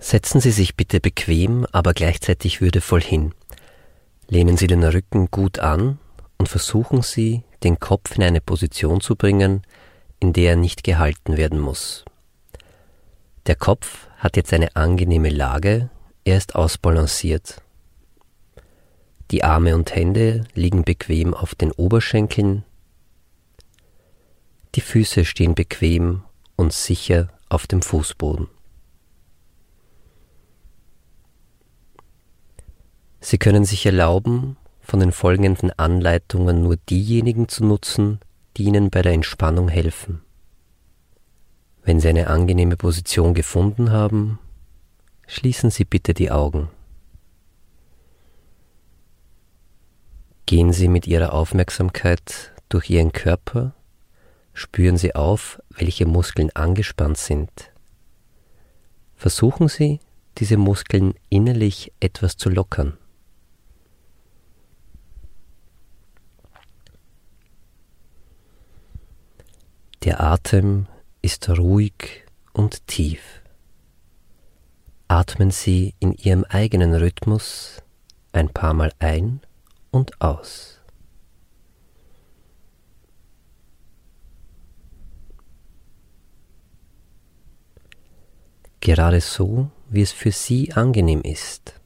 Setzen Sie sich bitte bequem, aber gleichzeitig würdevoll hin. Lehnen Sie den Rücken gut an und versuchen Sie, den Kopf in eine Position zu bringen, in der er nicht gehalten werden muss. Der Kopf hat jetzt eine angenehme Lage, er ist ausbalanciert. Die Arme und Hände liegen bequem auf den Oberschenkeln, die Füße stehen bequem und sicher auf dem Fußboden. Sie können sich erlauben, von den folgenden Anleitungen nur diejenigen zu nutzen, die Ihnen bei der Entspannung helfen. Wenn Sie eine angenehme Position gefunden haben, schließen Sie bitte die Augen. Gehen Sie mit Ihrer Aufmerksamkeit durch Ihren Körper, spüren Sie auf, welche Muskeln angespannt sind. Versuchen Sie, diese Muskeln innerlich etwas zu lockern. Der Atem ist ruhig und tief. Atmen Sie in Ihrem eigenen Rhythmus ein paar Mal ein und aus. Gerade so, wie es für Sie angenehm ist.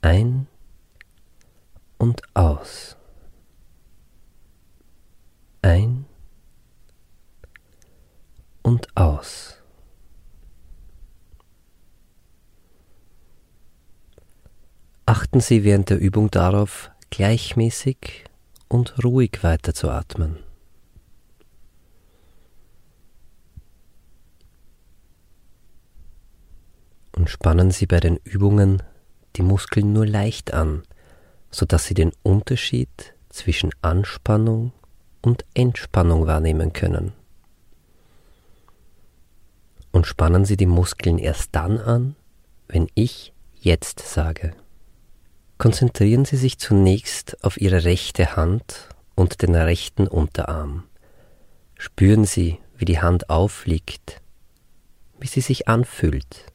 Ein und aus. Ein und aus. Achten Sie während der Übung darauf, gleichmäßig und ruhig weiterzuatmen. Und spannen Sie bei den Übungen die Muskeln nur leicht an, sodass Sie den Unterschied zwischen Anspannung und Entspannung wahrnehmen können und spannen Sie die Muskeln erst dann an, wenn ich jetzt sage. Konzentrieren Sie sich zunächst auf Ihre rechte Hand und den rechten Unterarm. Spüren Sie, wie die Hand aufliegt, wie sie sich anfühlt.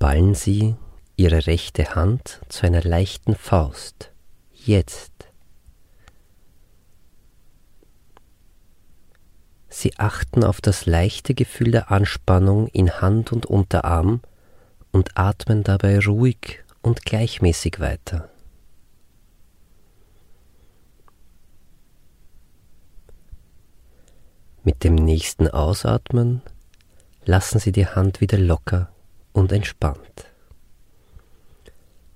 Ballen Sie Ihre rechte Hand zu einer leichten Faust. Jetzt. Sie achten auf das leichte Gefühl der Anspannung in Hand und Unterarm und atmen dabei ruhig und gleichmäßig weiter. Mit dem nächsten Ausatmen lassen Sie die Hand wieder locker und entspannt.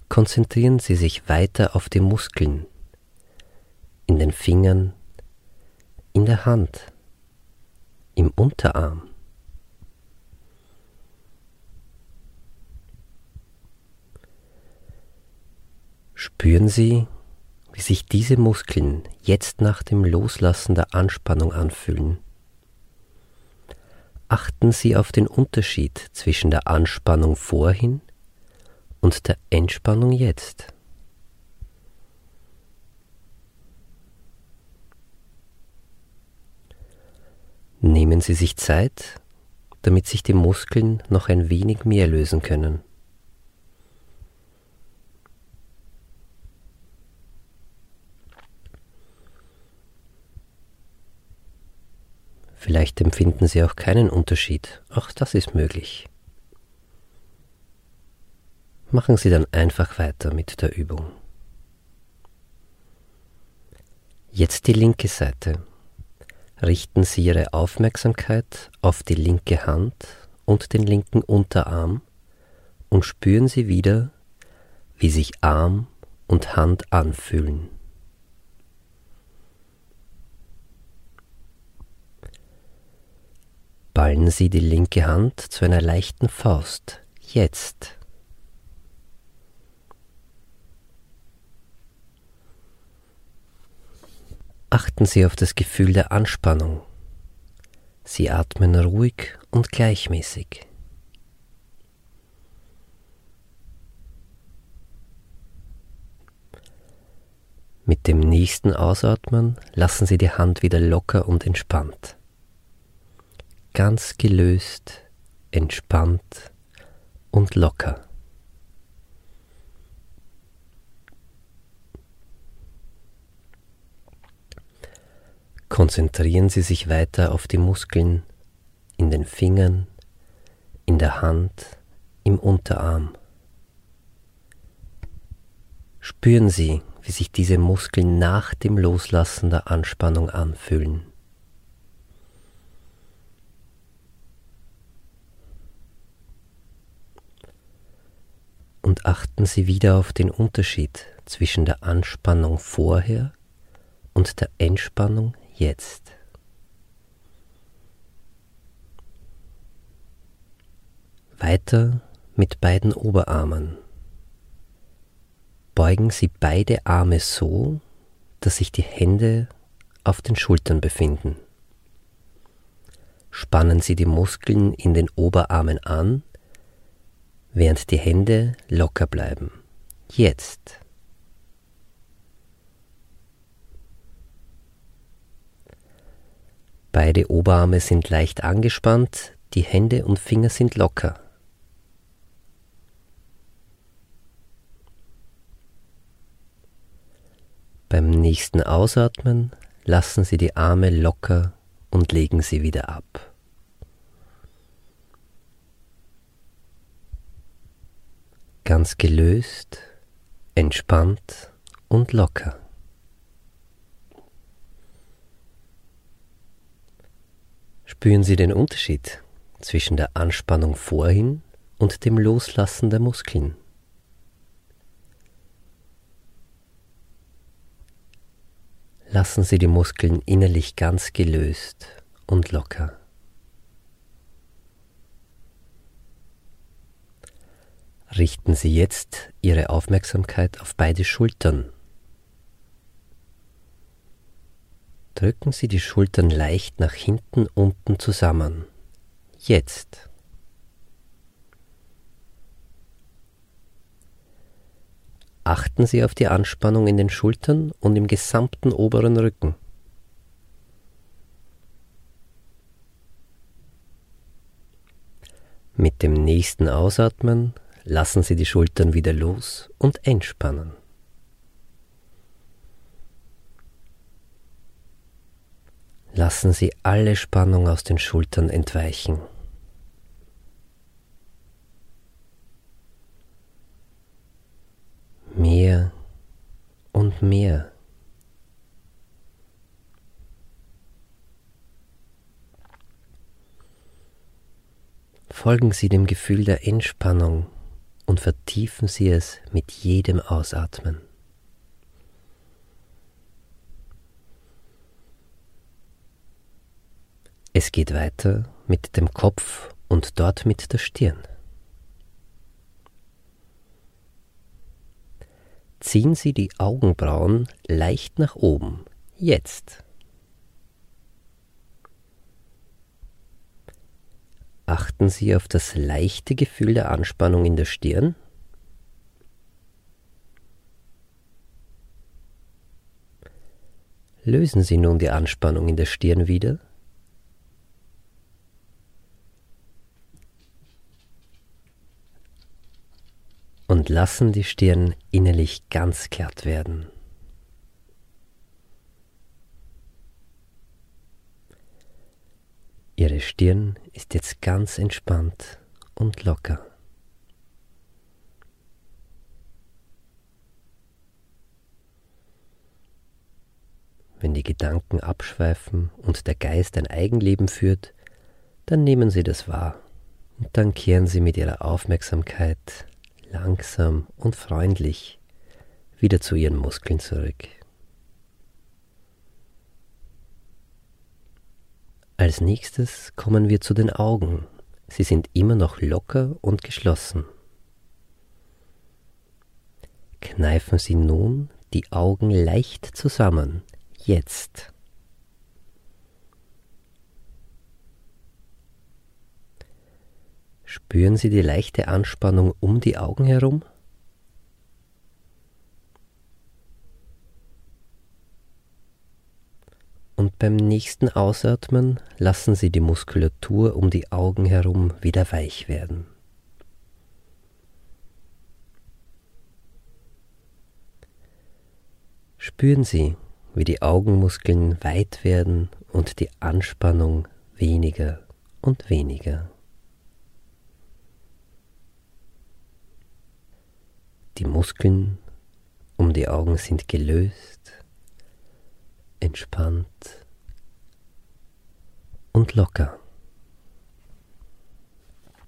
Konzentrieren Sie sich weiter auf die Muskeln in den Fingern, in der Hand im Unterarm. Spüren Sie, wie sich diese Muskeln jetzt nach dem Loslassen der Anspannung anfühlen. Achten Sie auf den Unterschied zwischen der Anspannung vorhin und der Entspannung jetzt. Nehmen Sie sich Zeit, damit sich die Muskeln noch ein wenig mehr lösen können. Vielleicht empfinden Sie auch keinen Unterschied, auch das ist möglich. Machen Sie dann einfach weiter mit der Übung. Jetzt die linke Seite richten Sie Ihre Aufmerksamkeit auf die linke Hand und den linken Unterarm und spüren Sie wieder, wie sich Arm und Hand anfühlen. Ballen Sie die linke Hand zu einer leichten Faust. Jetzt. Achten Sie auf das Gefühl der Anspannung. Sie atmen ruhig und gleichmäßig. Mit dem nächsten Ausatmen lassen Sie die Hand wieder locker und entspannt. ganz gelöst, entspannt und locker. Konzentrieren Sie sich weiter auf die Muskeln in den Fingern, in der Hand, im Unterarm. Spüren Sie, wie sich diese Muskeln nach dem Loslassen der Anspannung anfühlen. Und achten Sie wieder auf den Unterschied zwischen der Anspannung vorher und der Entspannung jetzt. Weiter mit beiden Oberarmen. Beugen Sie beide Arme so, dass sich die Hände auf den Schultern befinden. Spannen Sie die Muskeln in den Oberarmen an, während die Hände locker bleiben. Jetzt. Beide Oberarme sind leicht angespannt, die Hände und Finger sind locker. Beim nächsten Ausatmen lassen Sie die Arme locker und legen sie wieder ab. Ganz gelöst, entspannt und locker. Spüren Sie den Unterschied zwischen der Anspannung vorhin und dem Loslassen der Muskeln. Lassen Sie die Muskeln innerlich ganz gelöst und locker. Richten Sie jetzt Ihre Aufmerksamkeit auf beide Schultern. Drücken Sie die Schultern leicht nach hinten unten zusammen. Jetzt. Achten Sie auf die Anspannung in den Schultern und im gesamten oberen Rücken. Mit dem nächsten Ausatmen lassen Sie die Schultern wieder los und entspannen. Lassen Sie alle Spannung aus den Schultern entweichen. mehr und mehr. Folgen Sie dem Gefühl der Entspannung und vertiefen Sie es mit jedem Ausatmen. Es geht weiter mit dem Kopf und dort mit der Stirn. ziehen Sie die Augenbrauen leicht nach oben. Jetzt. Achten Sie auf das leichte Gefühl der Anspannung in der Stirn. Lösen Sie nun die Anspannung in der Stirn wieder. und lassen die Stirn innerlich ganz glatt werden. Ihre Stirn ist jetzt ganz entspannt und locker. Wenn die Gedanken abschweifen und der Geist ein Eigenleben führt, dann nehmen Sie das wahr und dann kehren Sie mit Ihrer Aufmerksamkeit langsam und freundlich wieder zu ihren Muskeln zurück. Als nächstes kommen wir zu den Augen. Sie sind immer noch locker und geschlossen. Kneifen Sie nun die Augen leicht zusammen, jetzt. Spüren Sie die leichte Anspannung um die Augen herum? Und Beim nächsten Ausatmen lassen Sie die Muskulatur um die Augen herum wieder weich werden. Spüren Sie, wie die Augenmuskeln weit werden und die Anspannung weniger und weniger. Die Muskeln um die Augen sind gelöst, entspannt und locker.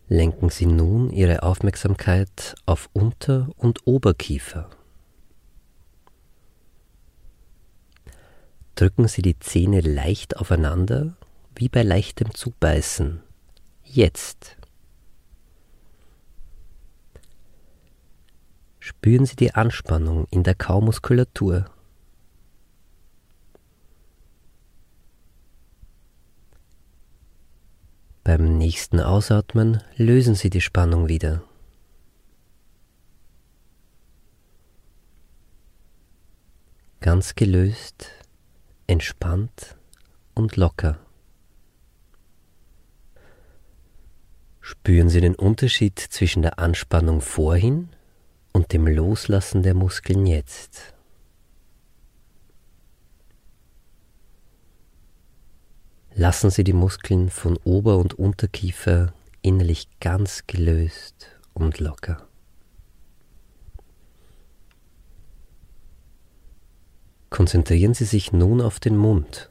Lenken Sie nun Ihre Aufmerksamkeit auf Unter- und Oberkiefer. Drücken Sie die Zähne leicht aufeinander, wie bei leichtem Zubeißen. Jetzt. Spüren Sie die Anspannung in der Kaumuskulatur. Beim nächsten Ausatmen lösen Sie die Spannung wieder. Ganz gelöst entspannt und locker. Spüren Sie den Unterschied zwischen der Anspannung vorhin und dem Loslassen der Muskeln jetzt. Lassen Sie die Muskeln von Ober- und Unterkiefer innerlich ganz gelöst und locker. Konzentrieren Sie sich nun auf den Mund.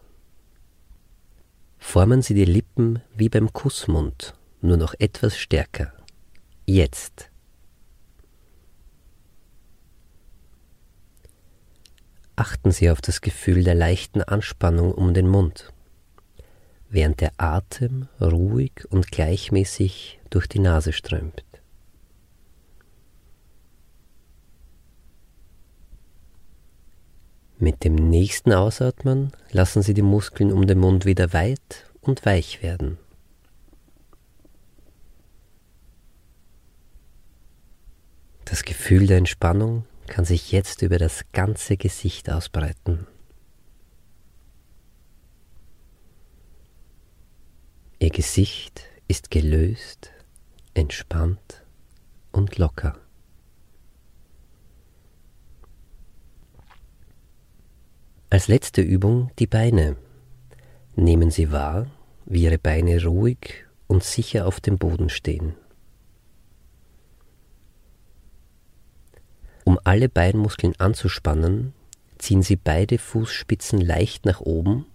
Formen Sie die Lippen wie beim Kussmund, nur noch etwas stärker. Jetzt. Achten Sie auf das Gefühl der leichten Anspannung um den Mund, während der Atem ruhig und gleichmäßig durch die Nase strömt. Mit dem nächsten Ausatmen lassen Sie die Muskeln um den Mund wieder weit und weich werden. Das Gefühl der Entspannung kann sich jetzt über das ganze Gesicht ausbreiten. Ihr Gesicht ist gelöst, entspannt und locker. Als letzte Übung die Beine. Nehmen Sie wahr, wie Ihre Beine ruhig und sicher auf dem Boden stehen. Alle Beinmuskeln anzuspannen, ziehen Sie beide Fußspitzen leicht nach oben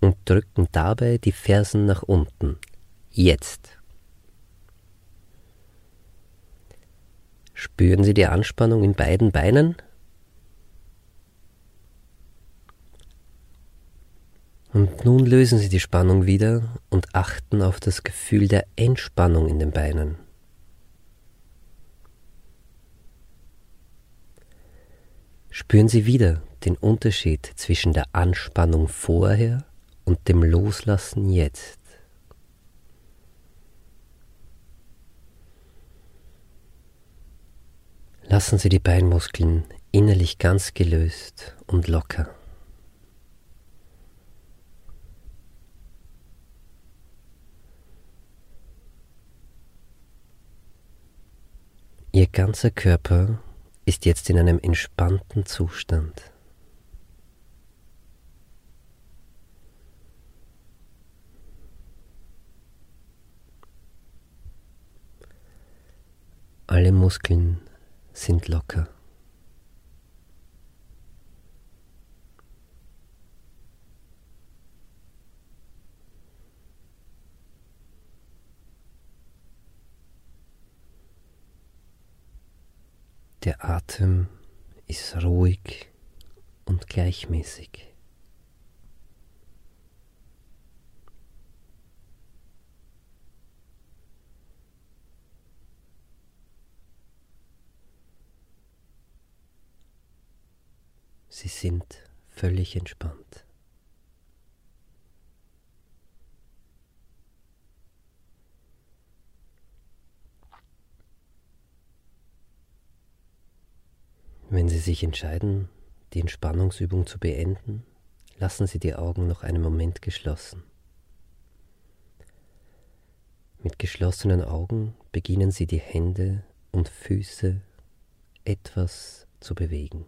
und drücken dabei die Fersen nach unten. Jetzt. Spüren Sie die Anspannung in beiden Beinen? Und nun lösen Sie die Spannung wieder und achten auf das Gefühl der Entspannung in den Beinen. Spüren Sie wieder den Unterschied zwischen der Anspannung vorher und dem Loslassen jetzt. Lassen Sie die Beinmuskeln innerlich ganz gelöst und locker. Ihr ganzer Körper ist jetzt in einem entspannten Zustand. Alle Muskeln sind locker. Der Atem ist ruhig und gleichmäßig. Sie sind völlig entspannt. Wenn Sie sich entscheiden, die Entspannungsübung zu beenden, lassen Sie die Augen noch einen Moment geschlossen. Mit geschlossenen Augen beginnen Sie die Hände und Füße etwas zu bewegen.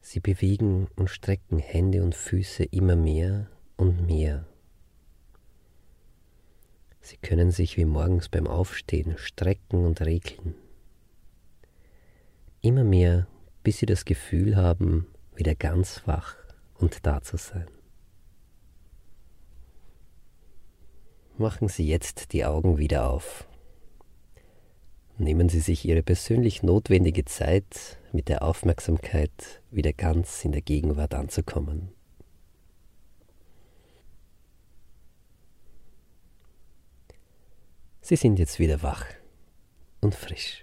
Sie bewegen und strecken Hände und Füße immer mehr und mehr. Sie können sich wie morgens beim Aufstehen strecken und regeln. Immer mehr, bis Sie das Gefühl haben, wieder ganz wach und da zu sein. Machen Sie jetzt die Augen wieder auf. Nehmen Sie sich Ihre persönlich notwendige Zeit, mit der Aufmerksamkeit wieder ganz in der Gegenwart anzukommen. Sie sind jetzt wieder wach und frisch.